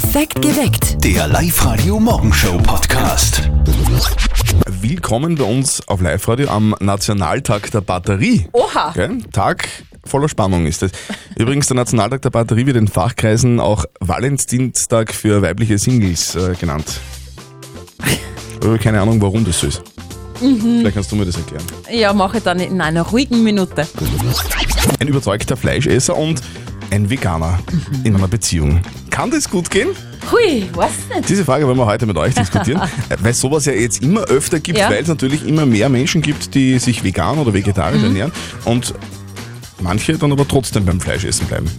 Perfekt geweckt. Der Live-Radio Morgenshow Podcast. Willkommen bei uns auf Live-Radio am Nationaltag der Batterie. Oha. Okay? Tag voller Spannung ist es. Übrigens, der Nationaltag der Batterie wird in Fachkreisen auch Valentinstag für weibliche Singles äh, genannt. Ich habe keine Ahnung, warum das so ist. Vielleicht kannst du mir das erklären. Ja, mache ich dann in einer ruhigen Minute. Ein überzeugter Fleischesser und ein Veganer in einer Beziehung. Kann das gut gehen? Hui, weiß nicht. Diese Frage wollen wir heute mit euch diskutieren, weil es sowas ja jetzt immer öfter gibt, Ja. weil es natürlich immer mehr Menschen gibt, die sich vegan oder vegetarisch Mhm. ernähren und manche dann aber trotzdem beim Fleischessen bleiben.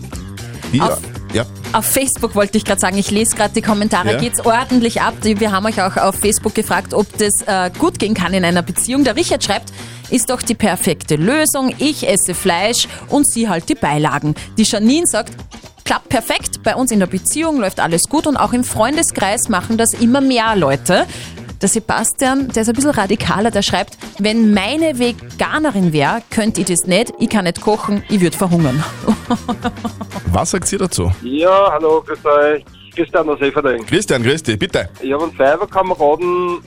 Wie, Auf- ja, Auf Facebook wollte ich gerade sagen, ich lese gerade die Kommentare, Ja. geht's ordentlich ab. Die- Wir haben euch auch auf Facebook gefragt, ob das äh, gut gehen kann in einer Beziehung. Der Richard schreibt, ist doch die perfekte Lösung. Ich esse Fleisch und sie halt die Beilagen. Die Janine sagt, klappt perfekt. Bei uns in der Beziehung läuft alles gut und auch im Freundeskreis machen das immer mehr Leute. Der Sebastian, der ist ein bisschen radikaler, der schreibt, wenn meine Veganerin wäre, könnte ich das nicht, ich kann nicht kochen, ich würde verhungern. was sagt ihr dazu? Ja, hallo, grüß euch. Christian aus Everding. Christian, grüß dich, bitte. Ich habe einen Fiverr-Kameraden,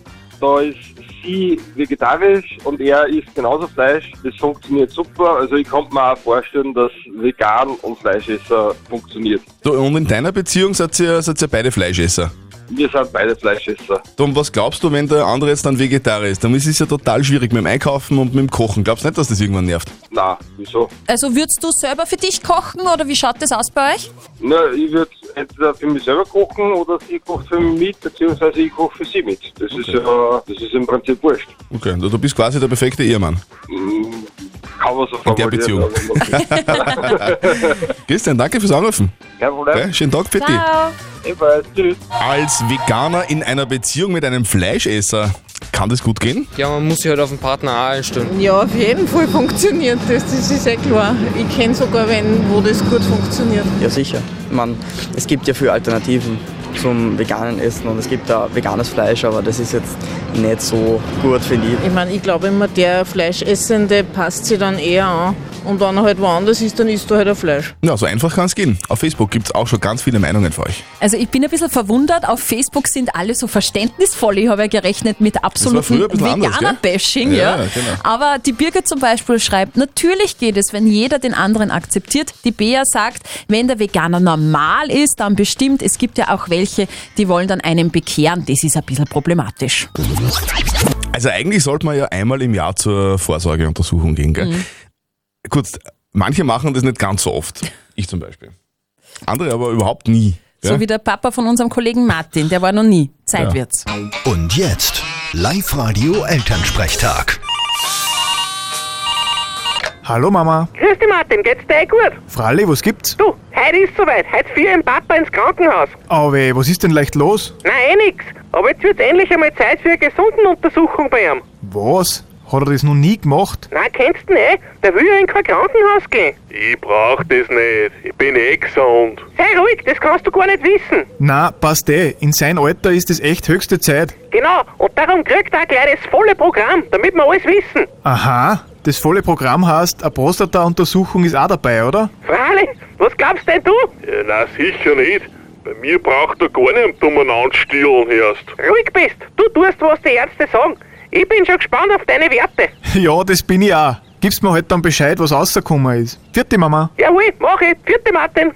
da ist sie vegetarisch und er isst genauso Fleisch. Das funktioniert super. Also ich kann mir auch vorstellen, dass vegan und Fleischesser funktioniert. Und in deiner Beziehung seid ihr, seid ihr beide Fleischesser. Wir sind beide Fleischesser. Und was glaubst du, wenn der andere jetzt dann Vegetarier ist? Dann ist es ja total schwierig mit dem Einkaufen und mit dem Kochen. Glaubst du nicht, dass das irgendwann nervt? Na, wieso? Also würdest du selber für dich kochen oder wie schaut das aus bei euch? Na, ich würde entweder für mich selber kochen oder sie kocht für mich mit, beziehungsweise ich koche für sie mit. Das ist ja, das ist im Prinzip wurscht. Okay, du, bist quasi der perfekte Ehemann. Kann man so In der Beziehung. aber- Christian, danke fürs Anrufen. Kein Problem. Okay, schönen Tag für dich. Ebenfalls. Tschüss. Als Veganer in einer Beziehung mit einem Fleischesser, kann das gut gehen? Ja, man muss sich halt auf den Partner auch einstellen. Ja, auf jeden Fall funktioniert das, das ist ja klar. Ich kenne sogar wen, wo das gut funktioniert. Ja, sicher. Man, es gibt ja viele Alternativen zum veganen Essen und es gibt da veganes Fleisch, aber das ist jetzt nicht so gut, finde ich. Ich meine, ich glaube immer, der Fleischessende passt sich dann eher an. Und wenn er halt woanders ist, dann isst er halt ein Fleisch. Ja, so einfach kann es gehen. Auf Facebook gibt es auch schon ganz viele Meinungen für euch. Also ich bin ein bisschen verwundert, auf Facebook sind alle so verständnisvoll. Ich habe ja gerechnet mit absolutem? Veganer-Bashing. Ja, Ja, genau. Aber die Birgit zum Beispiel schreibt, natürlich geht es, wenn jeder den anderen akzeptiert. Die Bea sagt, wenn der Veganer normal ist, dann bestimmt. Es gibt ja auch welche, die wollen dann einen bekehren. Das ist ein bisschen problematisch. Also eigentlich sollte man ja einmal im Jahr zur Vorsorgeuntersuchung gehen. Gell? Gut, manche machen das nicht ganz so oft. Ich zum Beispiel. Andere aber überhaupt nie. So Ja? wie der Papa von unserem Kollegen Martin, der war noch nie. Zeit Ja. wird's. Und jetzt Live-Radio Elternsprechtag. Hallo Mama. Grüß dich Martin, geht's dir eh gut? Fralli, was gibt's? Du, heute ist soweit. Heute führe ich den Papa ins Krankenhaus. Oh weh, was ist denn leicht los? Nein, eh nix. Aber jetzt wird's endlich einmal Zeit für eine Gesundenuntersuchung bei ihm. Was? Hat er das noch nie gemacht? Nein, kennst du ihn eh? Der will ja in kein Krankenhaus gehen. Ich brauch das nicht. Ich bin eh gesund. Sei ruhig, das kannst du gar nicht wissen. Na, passt eh. In sein Alter ist es echt höchste Zeit. Genau, und darum kriegt er gleich das volle Programm, damit wir alles wissen. Aha, das volle Programm heißt, eine Prostata-Untersuchung ist auch dabei, oder? Freilich, was glaubst denn du? Ja, na sicher nicht. Bei mir braucht er gar nicht umeinander stillen erst. Ruhig bist, du tust, was die Ärzte sagen. Ich bin schon gespannt auf deine Werte. Ja, das bin ich auch. Gibst mir halt dann Bescheid, was rausgekommen ist. Vierte Mama. Jawohl, mach ich. Vierte Martin.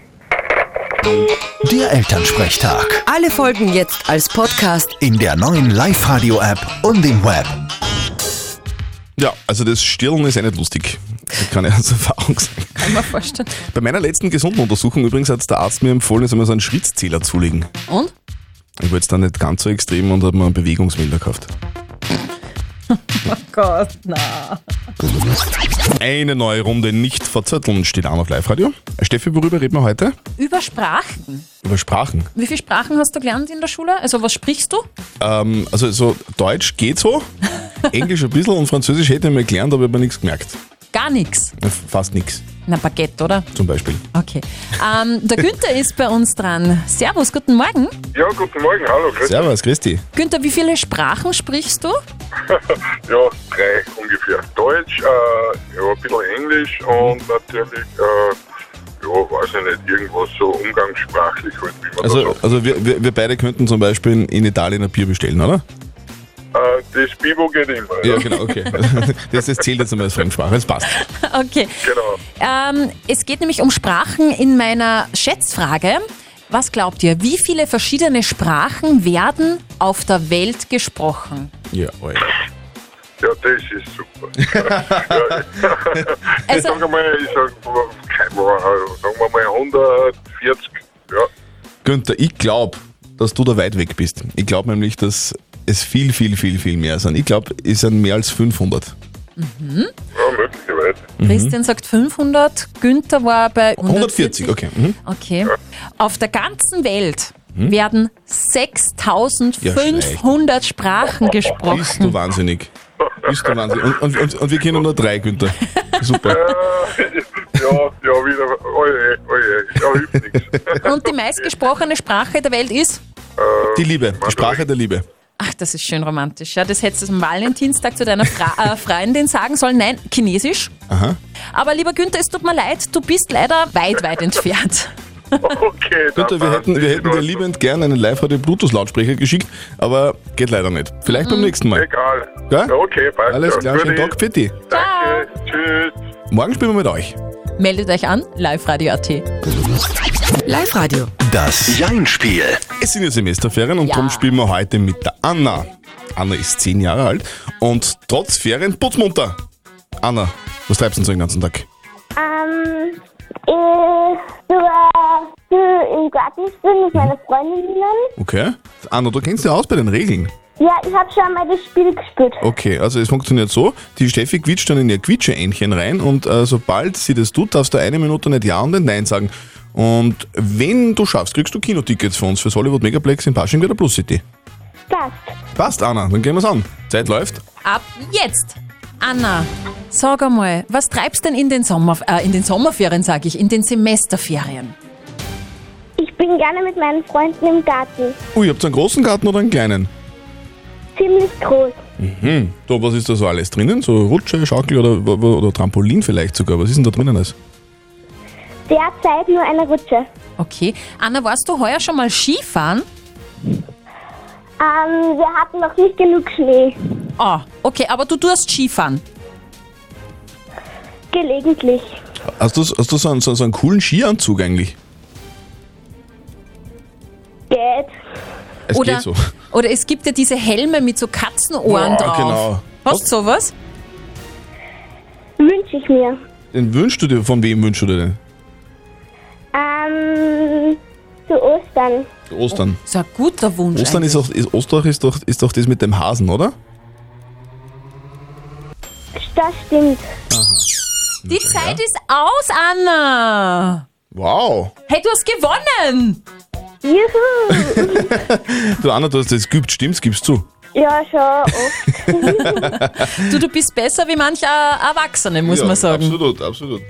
Der Elternsprechtag. Alle Folgen jetzt als Podcast. In der neuen Live-Radio-App und im Web. Ja, also das Stirlen ist eh nicht lustig. Das kann ich aus Erfahrung sagen. Kann man vorstellen. Bei meiner letzten gesunden Untersuchung übrigens hat der Arzt mir empfohlen, ich soll mir so einen Schrittzähler zulegen. Und? Ich wollte es dann nicht ganz so extrem und habe mir einen Bewegungsmelder gekauft. Gott, na. Eine neue Runde nicht verzötteln steht an auf Live-Radio. Steffi, worüber reden wir heute? Über Sprachen. Über Sprachen. Wie viele Sprachen hast du gelernt in der Schule? Also was sprichst du? Ähm, also so Deutsch geht so, Englisch ein bisschen und Französisch hätte ich mal gelernt, aber ich habe mir nichts gemerkt. Gar nichts. Fast nichts, Na, Baguette, oder? zum Beispiel. Okay. Ähm, der Günther ist bei uns dran. Servus, guten Morgen. Ja, guten Morgen, hallo, grüß Servus, Christi. Günther, wie viele Sprachen sprichst du? Ja, drei ungefähr. Deutsch, äh, ja, ein bisschen Englisch und natürlich, äh, ja, weiß ich nicht, irgendwas so umgangssprachlich halt, wie man Also, das sagt. also wir, wir, wir beide könnten zum Beispiel in, in Italien ein Bier bestellen, oder? Äh, das Bibo geht immer. Ja, genau, okay. Das, das zählt jetzt einmal als Fremdsprache, das passt. Okay. Genau. Ähm, es geht nämlich um Sprachen in meiner Schätzfrage. Was glaubt ihr, wie viele verschiedene Sprachen werden auf der Welt gesprochen? Ja, Alter. Ja, das ist super. ja. Also- ich sage mal, ich sag, keine Ahnung, sagen wir mal 140. Ja. Günther, ich glaube, dass du da weit weg bist. Ich glaube nämlich, dass es viel, viel, viel, viel mehr sind. Ich glaube, es sind mehr als 500. Mhm. ja, möglicherweise. Christian sagt 500, Günther war bei 140, okay. Mhm. Okay. Auf der ganzen Welt Hm? werden Ja, 6500 Sprachen Bist gesprochen. du wahnsinnig. Bist du wahnsinnig. Und, und, und, und wir kennen nur drei, Günther. Super. ja, ja, wieder, oje, oje, ja, hilft nichts. Und die meistgesprochene Sprache der Welt ist? Die Liebe, die Sprache der Liebe. Ach, das ist schön romantisch. Ja, das hättest du am Valentinstag zu deiner Fra äh, Freundin sagen sollen. Nein, Chinesisch. Aha. Aber lieber Günther, es tut mir leid, du bist leider weit, weit entfernt. Okay, Günther, wir hätten, wir hätten dir liebend gern einen Live-Radio-Bluetooth-Lautsprecher geschickt, aber geht leider nicht. Vielleicht beim nächsten Mal. Egal. Ja? Okay, passt. Alles klar, schönen. Tag, Fitti. Danke, tschüss. Morgen spielen wir mit euch. Meldet euch an, liveradio.at. Live-Radio. Das Jein-Spiel. Es sind ja Semesterferien und Ja. darum spielen wir heute mit der Anna. Anna ist zehn Jahre alt und trotz Ferien putzmunter. Anna, was treibst du denn so den ganzen Tag? Ähm, ich viel im Garten spielen mit meinen Freundinnen. Okay. Anna, du kennst dich aus bei den Regeln. Ja, ich habe schon mal das Spiel gespielt. Okay, also es funktioniert so, die Steffi quitscht dann in ihr Quietscheentchen rein und äh, sobald sie das tut, darfst du eine Minute nicht Ja und nicht Nein sagen. Und wenn du schaffst, kriegst du Kinotickets von uns fürs Hollywood Megaplex in Pasching bei der Plus City. Passt. Passt, Anna, dann gehen wir's an. Zeit läuft. Ab jetzt! Anna, sag einmal, was treibst denn in den, Sommer, äh, in den Sommerferien, sage ich, in den Semesterferien? Ich bin gerne mit meinen Freunden im Garten. Ui, habt ihr einen großen Garten oder einen kleinen? Ziemlich groß. Mhm. So, was ist da so alles drinnen? So Rutsche, Schaukel oder, oder Trampolin vielleicht sogar? Was ist denn da drinnen alles? Derzeit nur eine Rutsche. Okay. Anna, warst du heuer schon mal Skifahren? Ähm, wir hatten noch nicht genug Schnee. Ah, okay, aber du tust Skifahren. Gelegentlich. Hast du, hast du so, einen, so, so einen coolen Skianzug eigentlich? Geht. Es oder, geht so. oder es gibt ja diese Helme mit so Katzenohren Ja, drauf. genau. Hast du sowas? Wünsche ich mir. Den wünschst du dir, von wem wünschst du dir den? Ostern. Ostern. So ein guter Wunsch. Ostern ist auch, ist, Ostern ist doch, ist doch das mit dem Hasen, oder? Das stimmt. Die Zeit ist aus, Anna. Wow. Hey, du hast gewonnen. Juhu. Du Anna, du hast das geübt, stimmt's? Gibst zu. ja, schon oft. Du, du bist besser wie mancher Erwachsene, muss ja, man sagen. Absolut, absolut.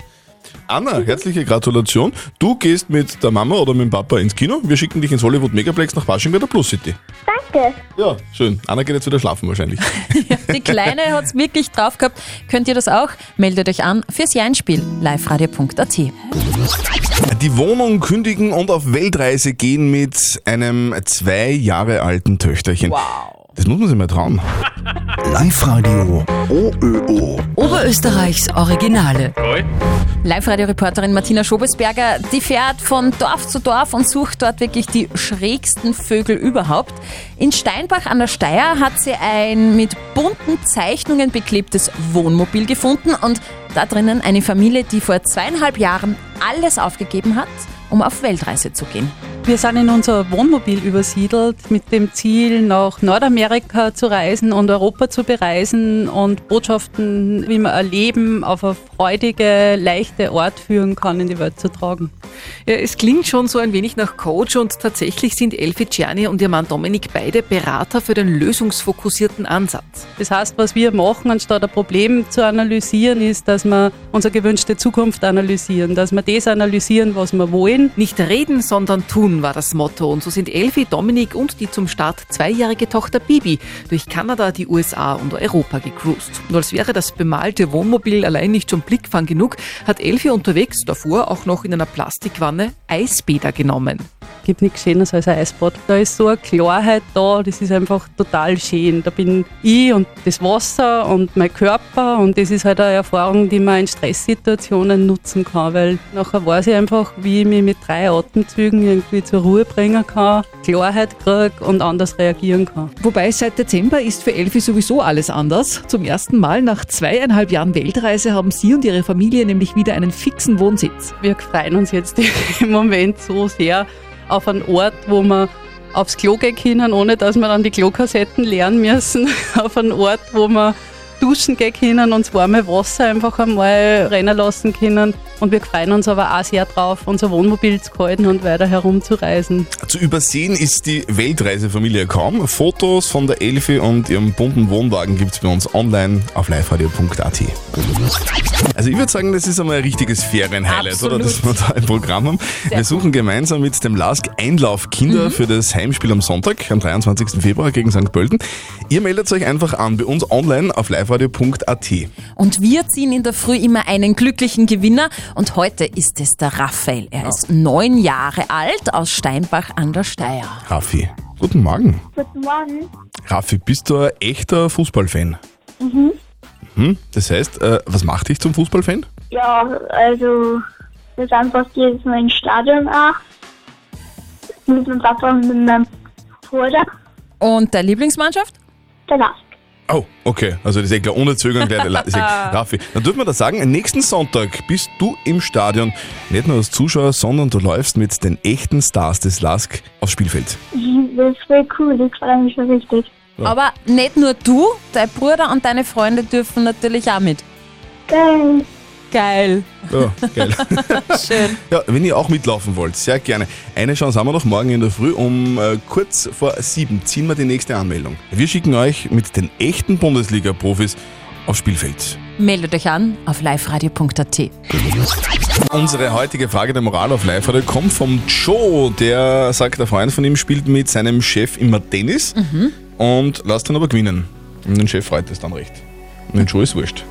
Anna, herzliche Gratulation. Du gehst mit der Mama oder mit dem Papa ins Kino. Wir schicken dich ins Hollywood Megaplex nach Pasching bei der Plus City. Danke. Ja, schön. Anna geht jetzt wieder schlafen wahrscheinlich. Die Kleine hat's wirklich drauf gehabt. Könnt ihr das auch? Meldet euch an fürs Jeinspiel. liveradio.at. Die Wohnung kündigen und auf Weltreise gehen mit einem zwei Jahre alten Töchterchen. Wow. Das muss man sich mal trauen. Live-Radio OÖO. Oberösterreichs Originale. Live-Radio-Reporterin Martina Schobesberger, die fährt von Dorf zu Dorf und sucht dort wirklich die schrägsten Vögel überhaupt. In Steinbach an der Steier hat sie ein mit bunten Zeichnungen beklebtes Wohnmobil gefunden und da drinnen eine Familie, die vor zweieinhalb Jahren alles aufgegeben hat, um auf Weltreise zu gehen. Wir sind in unser Wohnmobil übersiedelt mit dem Ziel, nach Nordamerika zu reisen und Europa zu bereisen und Botschaften, wie man ein Leben auf eine freudige, leichte Art führen kann, in die Welt zu tragen. Ja, es klingt schon so ein wenig nach Coach und tatsächlich sind Elfi Czerny und ihr Mann Dominik beide Berater für den lösungsfokussierten Ansatz. Das heißt, was wir machen, anstatt ein Problem zu analysieren, ist, dass wir unsere gewünschte Zukunft analysieren, dass wir das analysieren, was wir wollen. Nicht reden, sondern tun Cruisen war das Motto und so sind Elfi, Dominik und die zum Start zweijährige Tochter Bibi durch Kanada, die USA und Europa gecruised. Und als wäre das bemalte Wohnmobil allein nicht schon Blickfang genug, hat Elfi unterwegs davor auch noch in einer Plastikwanne Eisbäder genommen. Gibt nichts Schöneres als ein Eisbad. Da ist so eine Klarheit da, das ist einfach total schön. Da bin ich und das Wasser und mein Körper und das ist halt eine Erfahrung, die man in Stresssituationen nutzen kann, weil nachher weiß ich einfach, wie ich mich mit drei Atemzügen irgendwie zur Ruhe bringen kann, Klarheit kriege und anders reagieren kann. Wobei seit Dezember ist für Elfi sowieso alles anders. Zum ersten Mal nach zweieinhalb Jahren Weltreise haben sie und ihre Familie nämlich wieder einen fixen Wohnsitz. Wir freuen uns jetzt im Moment so sehr auf einen Ort, wo wir aufs Klo gehen können, ohne dass wir dann die Klokassetten leeren müssen. auf einen Ort, wo wir duschen gehen können und das warme Wasser einfach einmal rennen lassen können. Und wir freuen uns aber auch sehr drauf, unser Wohnmobil zu halten und weiter herumzureisen. Zu übersehen ist die Weltreisefamilie kaum. Fotos von der Elfi und ihrem bunten Wohnwagen gibt es bei uns online auf liveradio.at. Also ich würde sagen, das ist einmal ein richtiges Ferienhighlight, oder? Dass wir da ein Programm haben. wir suchen gemeinsam mit dem LASK Einlaufkinder für das Heimspiel am Sonntag, am 23. Februar gegen St. Pölten. Ihr meldet euch einfach an bei uns online auf liveradio.at. Und wir ziehen in der Früh immer einen glücklichen Gewinner. Und heute ist es der Raphael. Er ist neun Jahre alt aus Steinbach an der Steier. Raffi, guten Morgen. Guten Morgen. Raffi, bist du ein echter Fußballfan? Mhm. Hm? Das heißt, äh, was macht dich zum Fußballfan? Ja, also wir sind fast jedes Mal im Stadion auch. Mit meinem Papa und mit meinem Bruder. Und der Lieblingsmannschaft? Der Lask. Oh, okay. Also das ist ja klar, ohne Zögern gleich. der ist ja- Raffi, dann dürfen wir das sagen, nächsten Sonntag bist du im Stadion, nicht nur als Zuschauer, sondern du läufst mit den echten Stars des LASK aufs Spielfeld. Das ist voll cool, ich freue mich schon richtig. Aber nicht nur du, dein Bruder und deine Freunde dürfen natürlich auch mit. Geil. Geil. Ja, geil. Schön. Ja, wenn ihr auch mitlaufen wollt, sehr gerne. Eine Chance haben wir noch morgen in der Früh. Um äh, kurz vor sieben ziehen wir die nächste Anmeldung. Wir schicken euch mit den echten Bundesliga-Profis aufs Spielfeld. Meldet euch an auf liveradio.at. Unsere heutige Frage der Moral auf live radio kommt vom Joe. Der sagt, der Freund von ihm spielt mit seinem Chef immer Tennis und lasst ihn aber gewinnen. Und den Chef freut es dann recht. Und Joe ist wurscht.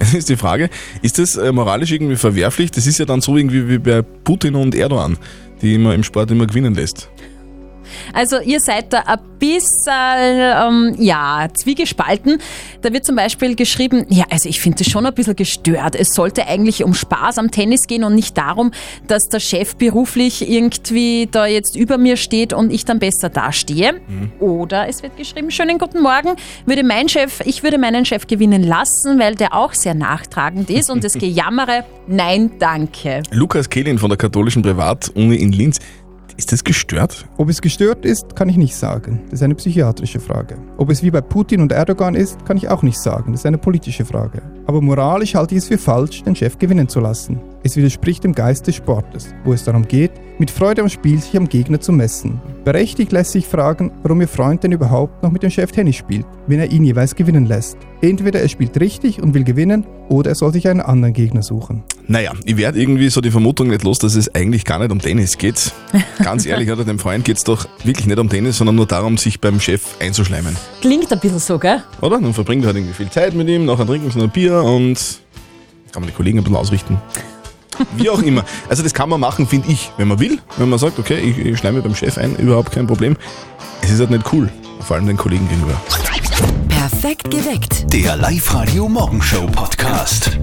Jetzt ist die Frage, ist das äh, moralisch irgendwie verwerflich? Das ist ja dann so irgendwie wie bei Putin und Erdogan, die immer im Sport immer gewinnen lässt. Also ihr seid da ein bisschen, ähm, ja, zwiegespalten. Da wird zum Beispiel geschrieben, ja, also ich finde das schon ein bisschen gestört. Es sollte eigentlich um Spaß am Tennis gehen und nicht darum, dass der Chef beruflich irgendwie da jetzt über mir steht und ich dann besser dastehe. Oder es wird geschrieben, schönen guten Morgen, würde mein Chef, ich würde meinen Chef gewinnen lassen, weil der auch sehr nachtragend ist und das Gejammere, nein, danke. Lukas Kehlin von der katholischen Privatuni in Linz. Ist das gestört? Ob es gestört ist, kann ich nicht sagen. Das ist eine psychiatrische Frage. Ob es wie bei Putin und Erdogan ist, kann ich auch nicht sagen. Das ist eine politische Frage. Aber moralisch halte ich es für falsch, den Chef gewinnen zu lassen. Es widerspricht dem Geist des Sportes, wo es darum geht, mit Freude am Spiel sich am Gegner zu messen. Berechtigt lässt sich fragen, warum Ihr Freund denn überhaupt noch mit dem Chef Tennis spielt, wenn er ihn jeweils gewinnen lässt. Entweder er spielt richtig und will gewinnen, oder er soll sich einen anderen Gegner suchen. Naja, ich werde irgendwie so die Vermutung nicht los, dass es eigentlich gar nicht um Tennis geht. Ganz ehrlich, oder dem Freund geht es doch wirklich nicht um Tennis, sondern nur darum, sich beim Chef einzuschleimen. Klingt ein bisschen so, gell? Oder? Dann verbringt er halt irgendwie viel Zeit mit ihm, nachher trinken sie noch ein Bier und kann man die Kollegen ein bisschen ausrichten. Wie auch immer. Also das kann man machen, finde ich, wenn man will. Wenn man sagt, okay, ich, ich schleime beim Chef ein, überhaupt kein Problem. Es ist halt nicht cool, vor allem den Kollegen gegenüber. Perfekt geweckt. Der Live-Radio Morgenshow Podcast.